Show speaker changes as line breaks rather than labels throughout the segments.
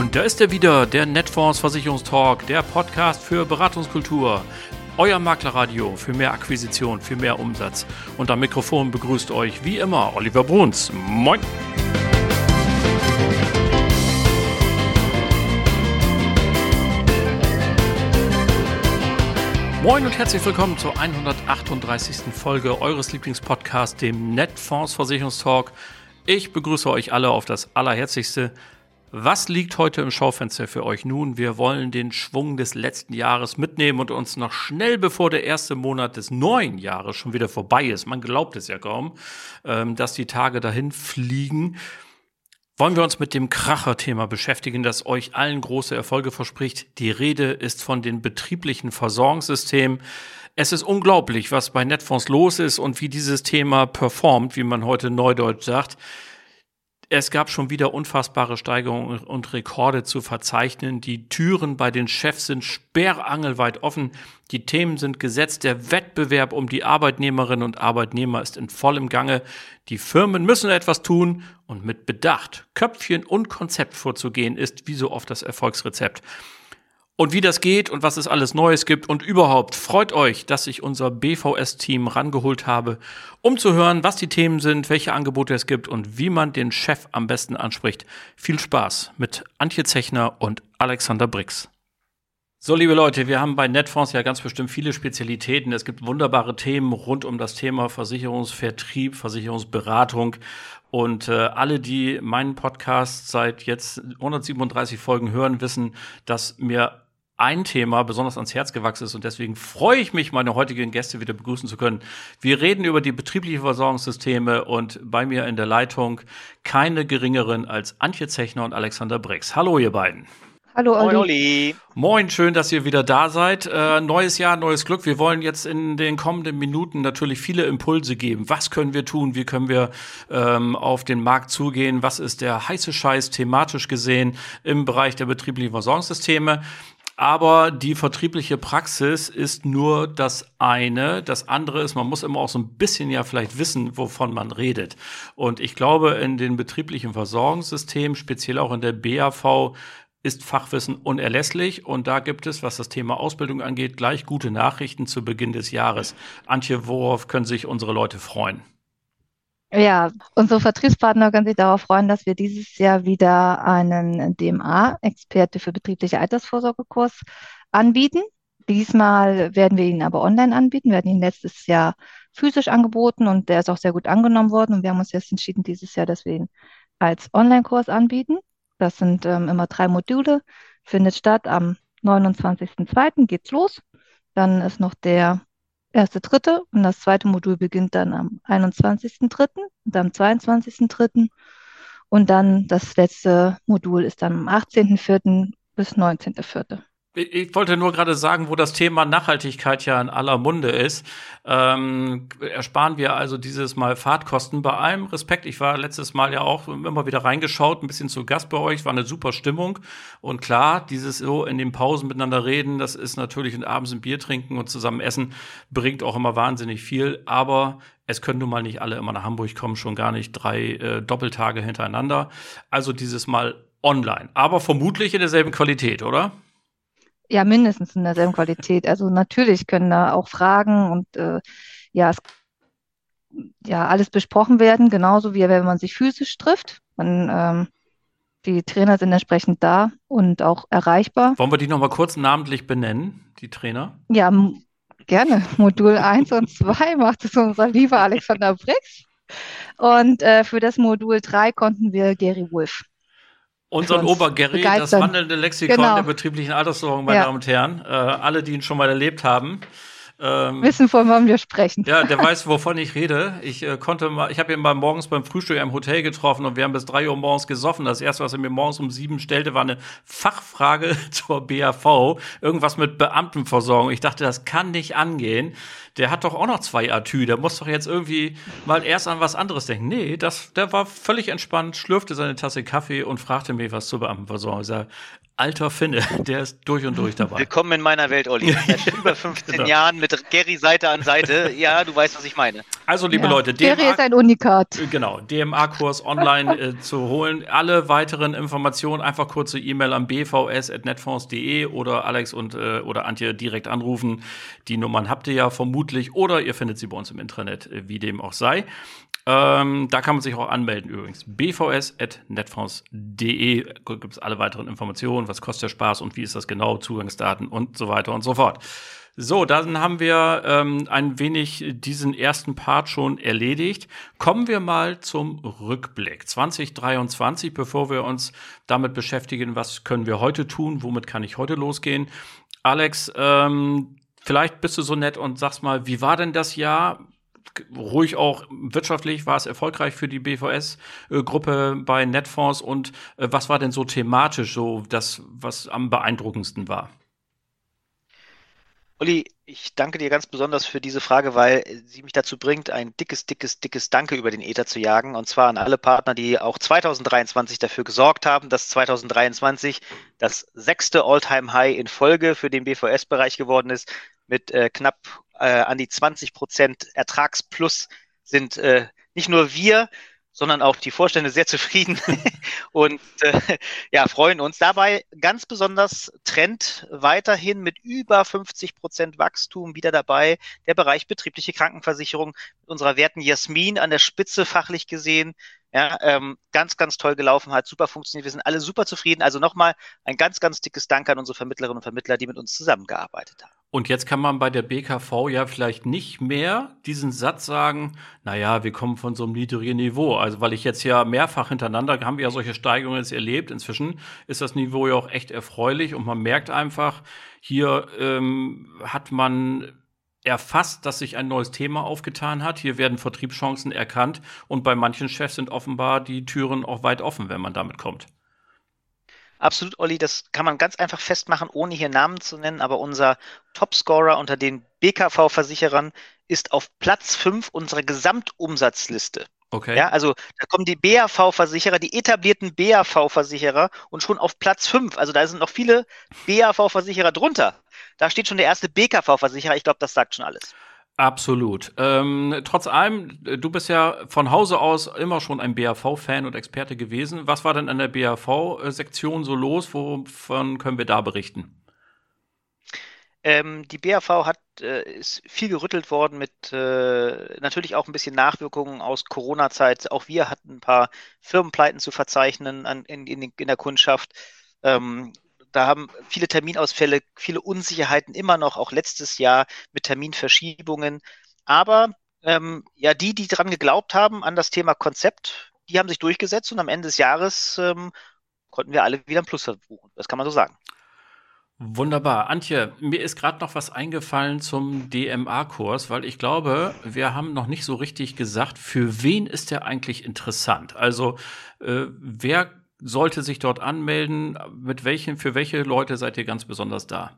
Und da ist er wieder, der Netfonds Versicherungstalk, der Podcast für Beratungskultur. Euer Maklerradio für mehr Akquisition, für mehr Umsatz. Und am Mikrofon begrüßt euch wie immer Oliver Bruns. Moin! Moin und herzlich willkommen zur 138. Folge eures Lieblingspodcasts, dem Netfonds Versicherungstalk. Ich begrüße euch alle auf das Allerherzlichste. Was liegt heute im Schaufenster für euch? Nun, wir wollen den Schwung des letzten Jahres mitnehmen und uns noch schnell, bevor der erste Monat des neuen Jahres schon wieder vorbei ist, man glaubt es ja kaum, ähm, dass die Tage dahin fliegen, wollen wir uns mit dem Kracher-Thema beschäftigen, das euch allen große Erfolge verspricht. Die Rede ist von den betrieblichen Versorgungssystemen. Es ist unglaublich, was bei Netfonds los ist und wie dieses Thema performt, wie man heute neudeutsch sagt. Es gab schon wieder unfassbare Steigerungen und Rekorde zu verzeichnen. Die Türen bei den Chefs sind sperrangelweit offen. Die Themen sind gesetzt. Der Wettbewerb um die Arbeitnehmerinnen und Arbeitnehmer ist in vollem Gange. Die Firmen müssen etwas tun und mit Bedacht, Köpfchen und Konzept vorzugehen ist wie so oft das Erfolgsrezept und wie das geht und was es alles Neues gibt und überhaupt freut euch, dass ich unser BVS-Team rangeholt habe, um zu hören, was die Themen sind, welche Angebote es gibt und wie man den Chef am besten anspricht. Viel Spaß mit Antje Zechner und Alexander Brix. So, liebe Leute, wir haben bei Netfonds ja ganz bestimmt viele Spezialitäten. Es gibt wunderbare Themen rund um das Thema Versicherungsvertrieb, Versicherungsberatung. Und äh, alle, die meinen Podcast seit jetzt 137 Folgen hören, wissen, dass mir ein Thema besonders ans Herz gewachsen ist und deswegen freue ich mich, meine heutigen Gäste wieder begrüßen zu können. Wir reden über die betrieblichen Versorgungssysteme und bei mir in der Leitung keine geringeren als Antje Zechner und Alexander Brix. Hallo, ihr beiden.
Hallo Olli. Moin, Olli.
Moin, schön, dass ihr wieder da seid. Äh, neues Jahr, neues Glück. Wir wollen jetzt in den kommenden Minuten natürlich viele Impulse geben. Was können wir tun? Wie können wir ähm, auf den Markt zugehen? Was ist der heiße Scheiß thematisch gesehen im Bereich der betrieblichen Versorgungssysteme? Aber die vertriebliche Praxis ist nur das eine. Das andere ist, man muss immer auch so ein bisschen ja vielleicht wissen, wovon man redet. Und ich glaube, in den betrieblichen Versorgungssystemen, speziell auch in der BAV, ist Fachwissen unerlässlich. Und da gibt es, was das Thema Ausbildung angeht, gleich gute Nachrichten zu Beginn des Jahres. Antje, worauf können sich unsere Leute freuen?
Ja, unsere Vertriebspartner können sich darauf freuen, dass wir dieses Jahr wieder einen DMA-Experte für betriebliche Altersvorsorgekurs anbieten. Diesmal werden wir ihn aber online anbieten. Wir hatten ihn letztes Jahr physisch angeboten und der ist auch sehr gut angenommen worden. Und wir haben uns jetzt entschieden, dieses Jahr, dass wir ihn als Online-Kurs anbieten. Das sind ähm, immer drei Module, findet statt am 29.02. geht's los. Dann ist noch der erste dritte und das zweite Modul beginnt dann am 21.3. und am 22.3. Und dann das letzte Modul ist dann am 18.4. bis 19.4.
Ich wollte nur gerade sagen, wo das Thema Nachhaltigkeit ja in aller Munde ist. Ähm, ersparen wir also dieses Mal Fahrtkosten. Bei allem Respekt, ich war letztes Mal ja auch immer wieder reingeschaut, ein bisschen zu Gast bei euch, war eine super Stimmung. Und klar, dieses so in den Pausen miteinander reden, das ist natürlich und abends ein Bier trinken und zusammen essen, bringt auch immer wahnsinnig viel. Aber es können nun mal nicht alle immer nach Hamburg kommen, schon gar nicht drei äh, Doppeltage hintereinander. Also dieses Mal online, aber vermutlich in derselben Qualität, oder?
Ja, mindestens in derselben Qualität. Also natürlich können da auch Fragen und äh, ja, es, ja, alles besprochen werden, genauso wie wenn man sich physisch trifft. Man, ähm, die Trainer sind entsprechend da und auch erreichbar.
Wollen wir die nochmal kurz namentlich benennen, die Trainer?
Ja, gerne. Modul 1 und 2 macht es unser lieber Alexander Brix. Und äh, für das Modul 3 konnten wir Gary Wolf
Unseren Obergerry, das wandelnde Lexikon genau. der betrieblichen Alterssorgung, meine ja. Damen und Herren. Äh, alle, die ihn schon mal erlebt haben.
Ähm, Wissen, von wann wir sprechen.
Ja, der weiß, wovon ich rede. Ich äh, konnte mal, ich habe ihn mal morgens beim Frühstück im Hotel getroffen und wir haben bis drei Uhr morgens gesoffen. Das erste, was er mir morgens um sieben stellte, war eine Fachfrage zur BAV. Irgendwas mit Beamtenversorgung. Ich dachte, das kann nicht angehen. Der hat doch auch noch zwei Atü. Der muss doch jetzt irgendwie mal erst an was anderes denken. Nee, das, der war völlig entspannt, schlürfte seine Tasse Kaffee und fragte mich was zur Beamtenversorgung. Ich sag, alter Finne, der ist durch und durch dabei.
Willkommen in meiner Welt, Olli. Seit über 15 genau. Jahren mit Gary Seite an Seite. Ja, du weißt, was ich meine.
Also, liebe
ja.
Leute,
DMA, Gary ist ein Unikat.
Genau, DMA-Kurs online äh, zu holen. Alle weiteren Informationen einfach kurze E-Mail an bvs.netfonds.de oder Alex und äh, oder Antje direkt anrufen. Die Nummern habt ihr ja vermutlich oder ihr findet sie bei uns im Intranet, äh, wie dem auch sei. Ähm, da kann man sich auch anmelden übrigens. bvs.netfonds.de gibt es alle weiteren Informationen, was kostet der Spaß und wie ist das genau, Zugangsdaten und so weiter und so fort. So, dann haben wir ähm, ein wenig diesen ersten Part schon erledigt. Kommen wir mal zum Rückblick 2023, bevor wir uns damit beschäftigen, was können wir heute tun, womit kann ich heute losgehen. Alex, ähm, vielleicht bist du so nett und sagst mal, wie war denn das Jahr? Ruhig auch wirtschaftlich war es erfolgreich für die BVS-Gruppe bei Netfonds und äh, was war denn so thematisch so das, was am beeindruckendsten war?
Uli, ich danke dir ganz besonders für diese Frage, weil sie mich dazu bringt, ein dickes, dickes, dickes Danke über den Ether zu jagen. Und zwar an alle Partner, die auch 2023 dafür gesorgt haben, dass 2023 das sechste All-Time-High in Folge für den BVS-Bereich geworden ist, mit äh, knapp äh, an die 20 Prozent Ertragsplus sind äh, nicht nur wir, sondern auch die Vorstände sehr zufrieden und äh, ja, freuen uns. Dabei ganz besonders Trend weiterhin mit über 50 Prozent Wachstum wieder dabei. Der Bereich betriebliche Krankenversicherung mit unserer werten Jasmin an der Spitze fachlich gesehen. Ja, ähm, ganz, ganz toll gelaufen, hat super funktioniert. Wir sind alle super zufrieden. Also nochmal ein ganz, ganz dickes Dank an unsere Vermittlerinnen und Vermittler, die mit uns zusammengearbeitet haben.
Und jetzt kann man bei der BKV ja vielleicht nicht mehr diesen Satz sagen, naja, wir kommen von so einem niedrigen Niveau. Also weil ich jetzt ja mehrfach hintereinander, haben wir ja solche Steigerungen jetzt erlebt. Inzwischen ist das Niveau ja auch echt erfreulich und man merkt einfach, hier ähm, hat man erfasst, dass sich ein neues Thema aufgetan hat. Hier werden Vertriebschancen erkannt und bei manchen Chefs sind offenbar die Türen auch weit offen, wenn man damit kommt.
Absolut, Olli, das kann man ganz einfach festmachen, ohne hier Namen zu nennen, aber unser Topscorer unter den BKV-Versicherern ist auf Platz 5 unserer Gesamtumsatzliste. Okay. Ja, also da kommen die BAV-Versicherer, die etablierten BAV-Versicherer und schon auf Platz 5. Also da sind noch viele BAV-Versicherer drunter. Da steht schon der erste BKV-Versicherer. Ich glaube, das sagt schon alles.
Absolut. Ähm, trotz allem, du bist ja von Hause aus immer schon ein BAV-Fan und Experte gewesen. Was war denn an der BAV-Sektion so los? Wovon können wir da berichten?
Ähm, die BAV hat, äh, ist viel gerüttelt worden mit äh, natürlich auch ein bisschen Nachwirkungen aus Corona-Zeit. Auch wir hatten ein paar Firmenpleiten zu verzeichnen an, in, in, in der Kundschaft. Ähm, da haben viele Terminausfälle, viele Unsicherheiten immer noch, auch letztes Jahr mit Terminverschiebungen. Aber ähm, ja, die, die dran geglaubt haben an das Thema Konzept, die haben sich durchgesetzt und am Ende des Jahres ähm, konnten wir alle wieder ein Plus verbuchen. Das kann man so sagen.
Wunderbar. Antje, mir ist gerade noch was eingefallen zum DMA-Kurs, weil ich glaube, wir haben noch nicht so richtig gesagt, für wen ist der eigentlich interessant? Also, äh, wer sollte sich dort anmelden? Mit welchen, für welche Leute seid ihr ganz besonders da?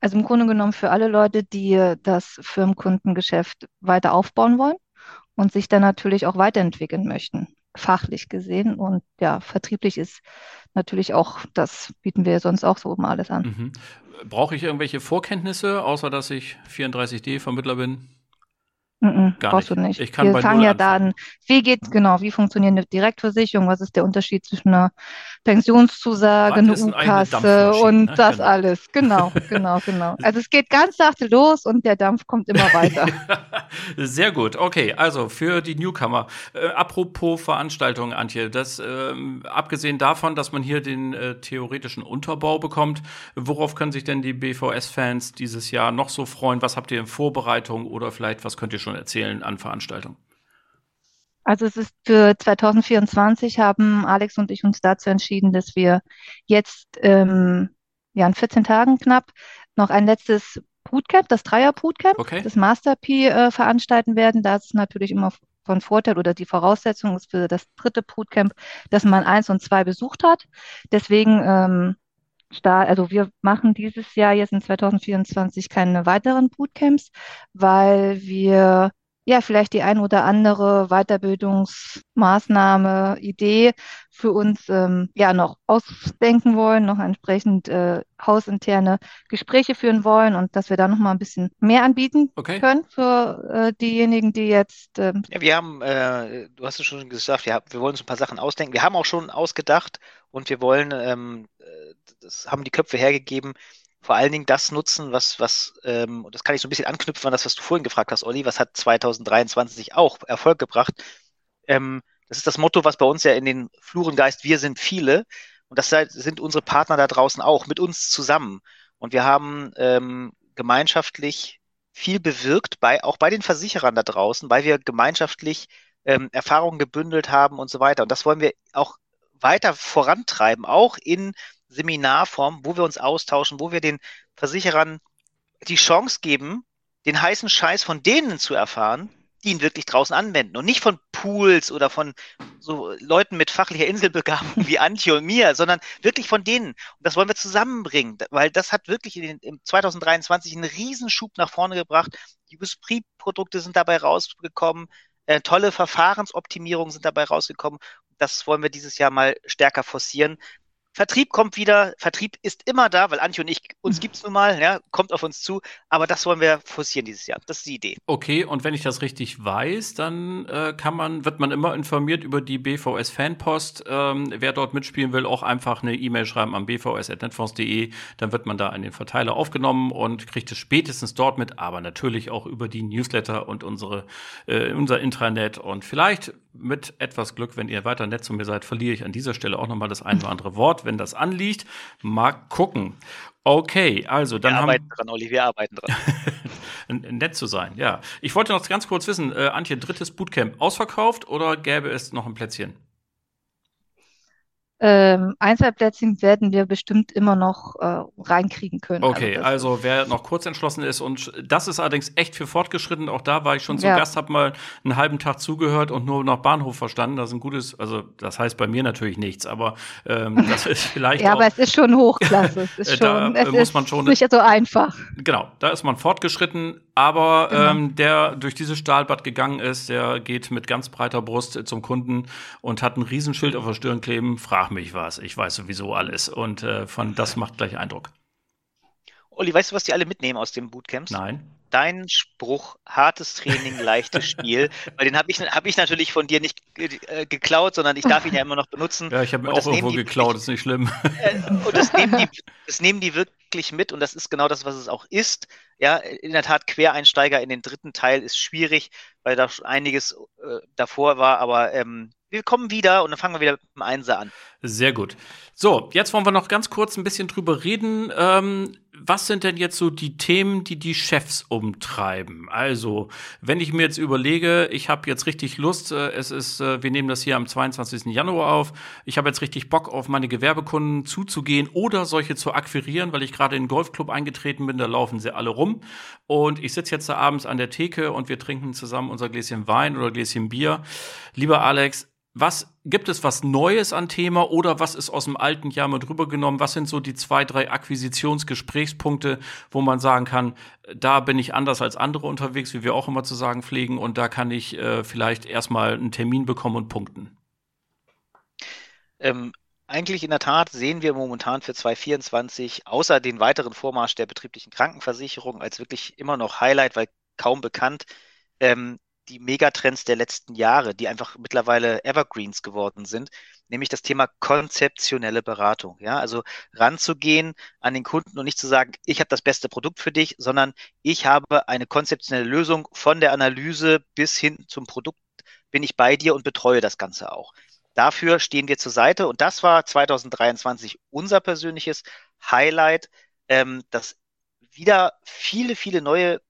Also im Grunde genommen für alle Leute, die das Firmenkundengeschäft weiter aufbauen wollen und sich dann natürlich auch weiterentwickeln möchten, fachlich gesehen. Und ja, vertrieblich ist natürlich auch, das bieten wir sonst auch so oben alles an. Mhm.
Brauche ich irgendwelche Vorkenntnisse, außer dass ich 34D-Vermittler bin?
Mm Gar brauchst nicht. du nicht.
Ich kann
Wir fangen ja da an. Wie geht, genau, wie funktioniert eine Direktversicherung? Was ist der Unterschied zwischen einer Pensionszusage, eine U-Kasse und ne? das genau. alles? Genau, genau, genau. Also es geht ganz sachte los und der Dampf kommt immer weiter.
Sehr gut. Okay, also für die Newcomer. Äh, apropos Veranstaltungen, Antje, das äh, abgesehen davon, dass man hier den äh, theoretischen Unterbau bekommt, worauf können sich denn die BVS-Fans dieses Jahr noch so freuen? Was habt ihr in Vorbereitung oder vielleicht was könnt ihr schon schon erzählen an Veranstaltungen?
Also es ist für 2024 haben Alex und ich uns dazu entschieden, dass wir jetzt ähm, ja in 14 Tagen knapp noch ein letztes Bootcamp, das Dreier Bootcamp, okay. das Master P äh, veranstalten werden. Das ist natürlich immer von Vorteil oder die Voraussetzung ist für das dritte Bootcamp, dass man eins und zwei besucht hat. Deswegen ähm, Start, also wir machen dieses Jahr jetzt in 2024 keine weiteren Bootcamps, weil wir ja, vielleicht die ein oder andere Weiterbildungsmaßnahme, Idee für uns ähm, ja noch ausdenken wollen, noch entsprechend äh, hausinterne Gespräche führen wollen und dass wir da noch mal ein bisschen mehr anbieten okay. können für äh, diejenigen, die jetzt.
Ähm ja, wir haben, äh, du hast es schon gesagt, wir, wir wollen uns ein paar Sachen ausdenken. Wir haben auch schon ausgedacht und wir wollen, ähm, äh, das haben die Köpfe hergegeben, vor allen Dingen das nutzen, was, was, ähm, und das kann ich so ein bisschen anknüpfen an das, was du vorhin gefragt hast, Olli, was hat 2023 auch Erfolg gebracht? Ähm, das ist das Motto, was bei uns ja in den Fluren geist, wir sind viele. Und das sind unsere Partner da draußen auch, mit uns zusammen. Und wir haben ähm, gemeinschaftlich viel bewirkt, bei, auch bei den Versicherern da draußen, weil wir gemeinschaftlich ähm, Erfahrungen gebündelt haben und so weiter. Und das wollen wir auch weiter vorantreiben, auch in Seminarform, wo wir uns austauschen, wo wir den Versicherern die Chance geben, den heißen Scheiß von denen zu erfahren, die ihn wirklich draußen anwenden und nicht von Pools oder von so Leuten mit fachlicher Inselbegabung wie Antje und mir, sondern wirklich von denen. Und das wollen wir zusammenbringen, weil das hat wirklich in, in 2023 einen Riesenschub nach vorne gebracht. Die USPRI-Produkte sind dabei rausgekommen, äh, tolle Verfahrensoptimierungen sind dabei rausgekommen. Das wollen wir dieses Jahr mal stärker forcieren, Vertrieb kommt wieder, Vertrieb ist immer da, weil Antje und ich, uns gibt es nun mal, ja, kommt auf uns zu, aber das wollen wir forcieren dieses Jahr. Das ist die Idee.
Okay, und wenn ich das richtig weiß, dann äh, kann man, wird man immer informiert über die BVS Fanpost. Ähm, wer dort mitspielen will, auch einfach eine E-Mail schreiben am bvs.netfonds.de, dann wird man da in den Verteiler aufgenommen und kriegt es spätestens dort mit, aber natürlich auch über die Newsletter und unsere, äh, unser Intranet und vielleicht mit etwas Glück, wenn ihr weiter nett zu mir seid, verliere ich an dieser Stelle auch nochmal das ein oder andere Wort, wenn das anliegt. Mal gucken. Okay, also dann
wir
haben
arbeiten dran, Olli, wir arbeiten dran.
nett zu sein, ja. Ich wollte noch ganz kurz wissen, äh, Antje, drittes Bootcamp ausverkauft oder gäbe es noch ein Plätzchen?
Ähm, Einzelplätzchen werden wir bestimmt immer noch äh, reinkriegen können.
Okay, also, also, wer noch kurz entschlossen ist und das ist allerdings echt für fortgeschritten. Auch da war ich schon zu ja. Gast, habe mal einen halben Tag zugehört und nur noch Bahnhof verstanden. Das ist ein gutes, also das heißt bei mir natürlich nichts, aber ähm, das ist vielleicht
ja,
auch,
aber es ist schon Hochklasse. Es ist schon, da, es muss man schon nicht so einfach.
Genau, da ist man fortgeschritten. Aber genau. ähm, der durch dieses Stahlbad gegangen ist, der geht mit ganz breiter Brust zum Kunden und hat ein Riesenschild auf der Stirn kleben. Frag mich was, ich weiß sowieso alles. Und äh, von das macht gleich Eindruck.
Olli, weißt du, was die alle mitnehmen aus dem Bootcamps?
Nein.
Dein Spruch, hartes Training, leichtes Spiel, weil den habe ich, hab ich natürlich von dir nicht äh, geklaut, sondern ich darf ihn ja immer noch benutzen.
Ja, ich habe mir auch irgendwo die, geklaut, ist nicht schlimm.
Äh, und das nehmen, die, das nehmen die wirklich mit und das ist genau das, was es auch ist. Ja, in der Tat, Quereinsteiger in den dritten Teil ist schwierig, weil da schon einiges äh, davor war, aber ähm, wir kommen wieder und dann fangen wir wieder mit dem Einser an.
Sehr gut. So, jetzt wollen wir noch ganz kurz ein bisschen drüber reden. Ähm, was sind denn jetzt so die Themen, die die Chefs umtreiben? Also, wenn ich mir jetzt überlege, ich habe jetzt richtig Lust, äh, es ist, äh, wir nehmen das hier am 22. Januar auf, ich habe jetzt richtig Bock auf meine Gewerbekunden zuzugehen oder solche zu akquirieren, weil ich gerade in den Golfclub eingetreten bin, da laufen sie alle rum und ich sitze jetzt da abends an der Theke und wir trinken zusammen unser Gläschen Wein oder Gläschen Bier. Lieber Alex, was gibt es was Neues an Thema oder was ist aus dem alten Jahr mit rübergenommen? Was sind so die zwei, drei Akquisitionsgesprächspunkte, wo man sagen kann, da bin ich anders als andere unterwegs, wie wir auch immer zu sagen pflegen, und da kann ich äh, vielleicht erstmal einen Termin bekommen und punkten?
Ähm, eigentlich in der Tat sehen wir momentan für 2024 außer den weiteren Vormarsch der betrieblichen Krankenversicherung als wirklich immer noch Highlight, weil kaum bekannt, ähm, die Megatrends der letzten Jahre, die einfach mittlerweile Evergreens geworden sind, nämlich das Thema konzeptionelle Beratung. Ja, also ranzugehen an den Kunden und nicht zu sagen, ich habe das beste Produkt für dich, sondern ich habe eine konzeptionelle Lösung von der Analyse bis hin zum Produkt bin ich bei dir und betreue das Ganze auch. Dafür stehen wir zur Seite und das war 2023 unser persönliches Highlight, ähm, dass wieder viele, viele neue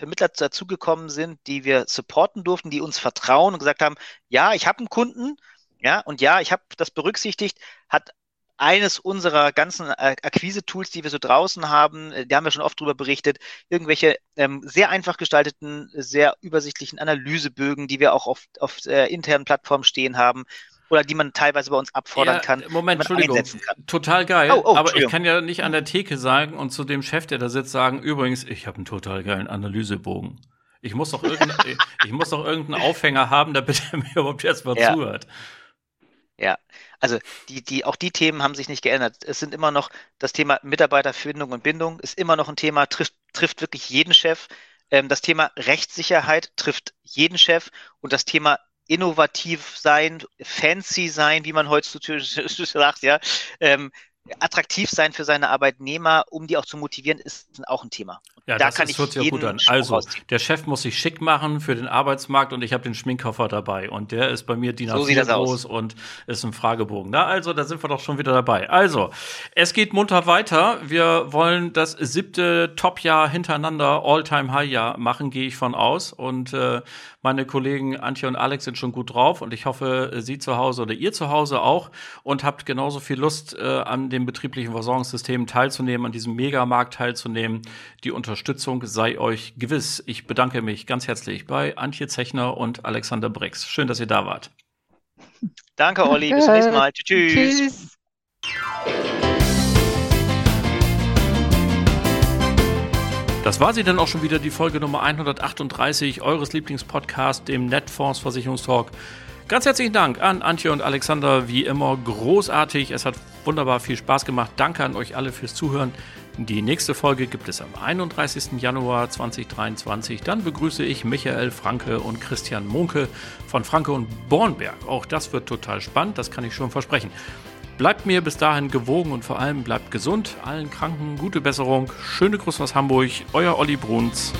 Vermittler dazugekommen sind, die wir supporten durften, die uns vertrauen und gesagt haben, ja, ich habe einen Kunden, ja, und ja, ich habe das berücksichtigt, hat eines unserer ganzen Akquise-Tools, die wir so draußen haben, äh, die haben wir schon oft darüber berichtet, irgendwelche ähm, sehr einfach gestalteten, sehr übersichtlichen Analysebögen, die wir auch auf, auf äh, internen Plattformen stehen haben, oder die man teilweise bei uns abfordern ja, kann.
Moment, Entschuldigung. Total geil. Oh, oh, aber ich kann ja nicht an der Theke sagen und zu dem Chef, der da sitzt, sagen, übrigens, ich habe einen total geilen Analysebogen. Ich muss doch, irgendein, ich muss doch irgendeinen Aufhänger haben, damit er mir überhaupt erstmal ja. zuhört.
Ja, also die, die, auch die Themen haben sich nicht geändert. Es sind immer noch das Thema Mitarbeiterfindung und Bindung ist immer noch ein Thema, trifft, trifft wirklich jeden Chef. Ähm, das Thema Rechtssicherheit trifft jeden Chef und das Thema innovativ sein, fancy sein, wie man heutzutage sagt, ja, ähm, attraktiv sein für seine Arbeitnehmer, um die auch zu motivieren, ist auch ein Thema.
Ja, da das kann ist, ich hört sich ja gut an. Also, der Chef muss sich schick machen für den Arbeitsmarkt und ich habe den Schminkkoffer dabei und der ist bei mir DIN A4 so groß und ist ein Fragebogen. Na, also, da sind wir doch schon wieder dabei. Also, es geht munter weiter. Wir wollen das siebte Top-Jahr hintereinander, All-Time-High-Jahr machen, gehe ich von aus und äh, meine Kollegen Antje und Alex sind schon gut drauf und ich hoffe, Sie zu Hause oder ihr zu Hause auch und habt genauso viel Lust, äh, an dem betrieblichen Versorgungssystem teilzunehmen, an diesem Megamarkt teilzunehmen. Die Unterstützung sei euch gewiss. Ich bedanke mich ganz herzlich bei Antje Zechner und Alexander Brix. Schön, dass ihr da wart.
Danke, Olli. Bis zum nächsten Mal. Tschüss. Tschüss.
Das war sie dann auch schon wieder, die Folge Nummer 138 eures Lieblingspodcasts, dem Netfonds Versicherungstalk. Ganz herzlichen Dank an Antje und Alexander, wie immer großartig. Es hat wunderbar viel Spaß gemacht. Danke an euch alle fürs Zuhören. Die nächste Folge gibt es am 31. Januar 2023. Dann begrüße ich Michael Franke und Christian Munke von Franke und Bornberg. Auch das wird total spannend, das kann ich schon versprechen. Bleibt mir bis dahin gewogen und vor allem bleibt gesund. Allen Kranken gute Besserung. Schöne Grüße aus Hamburg. Euer Olli Bruns.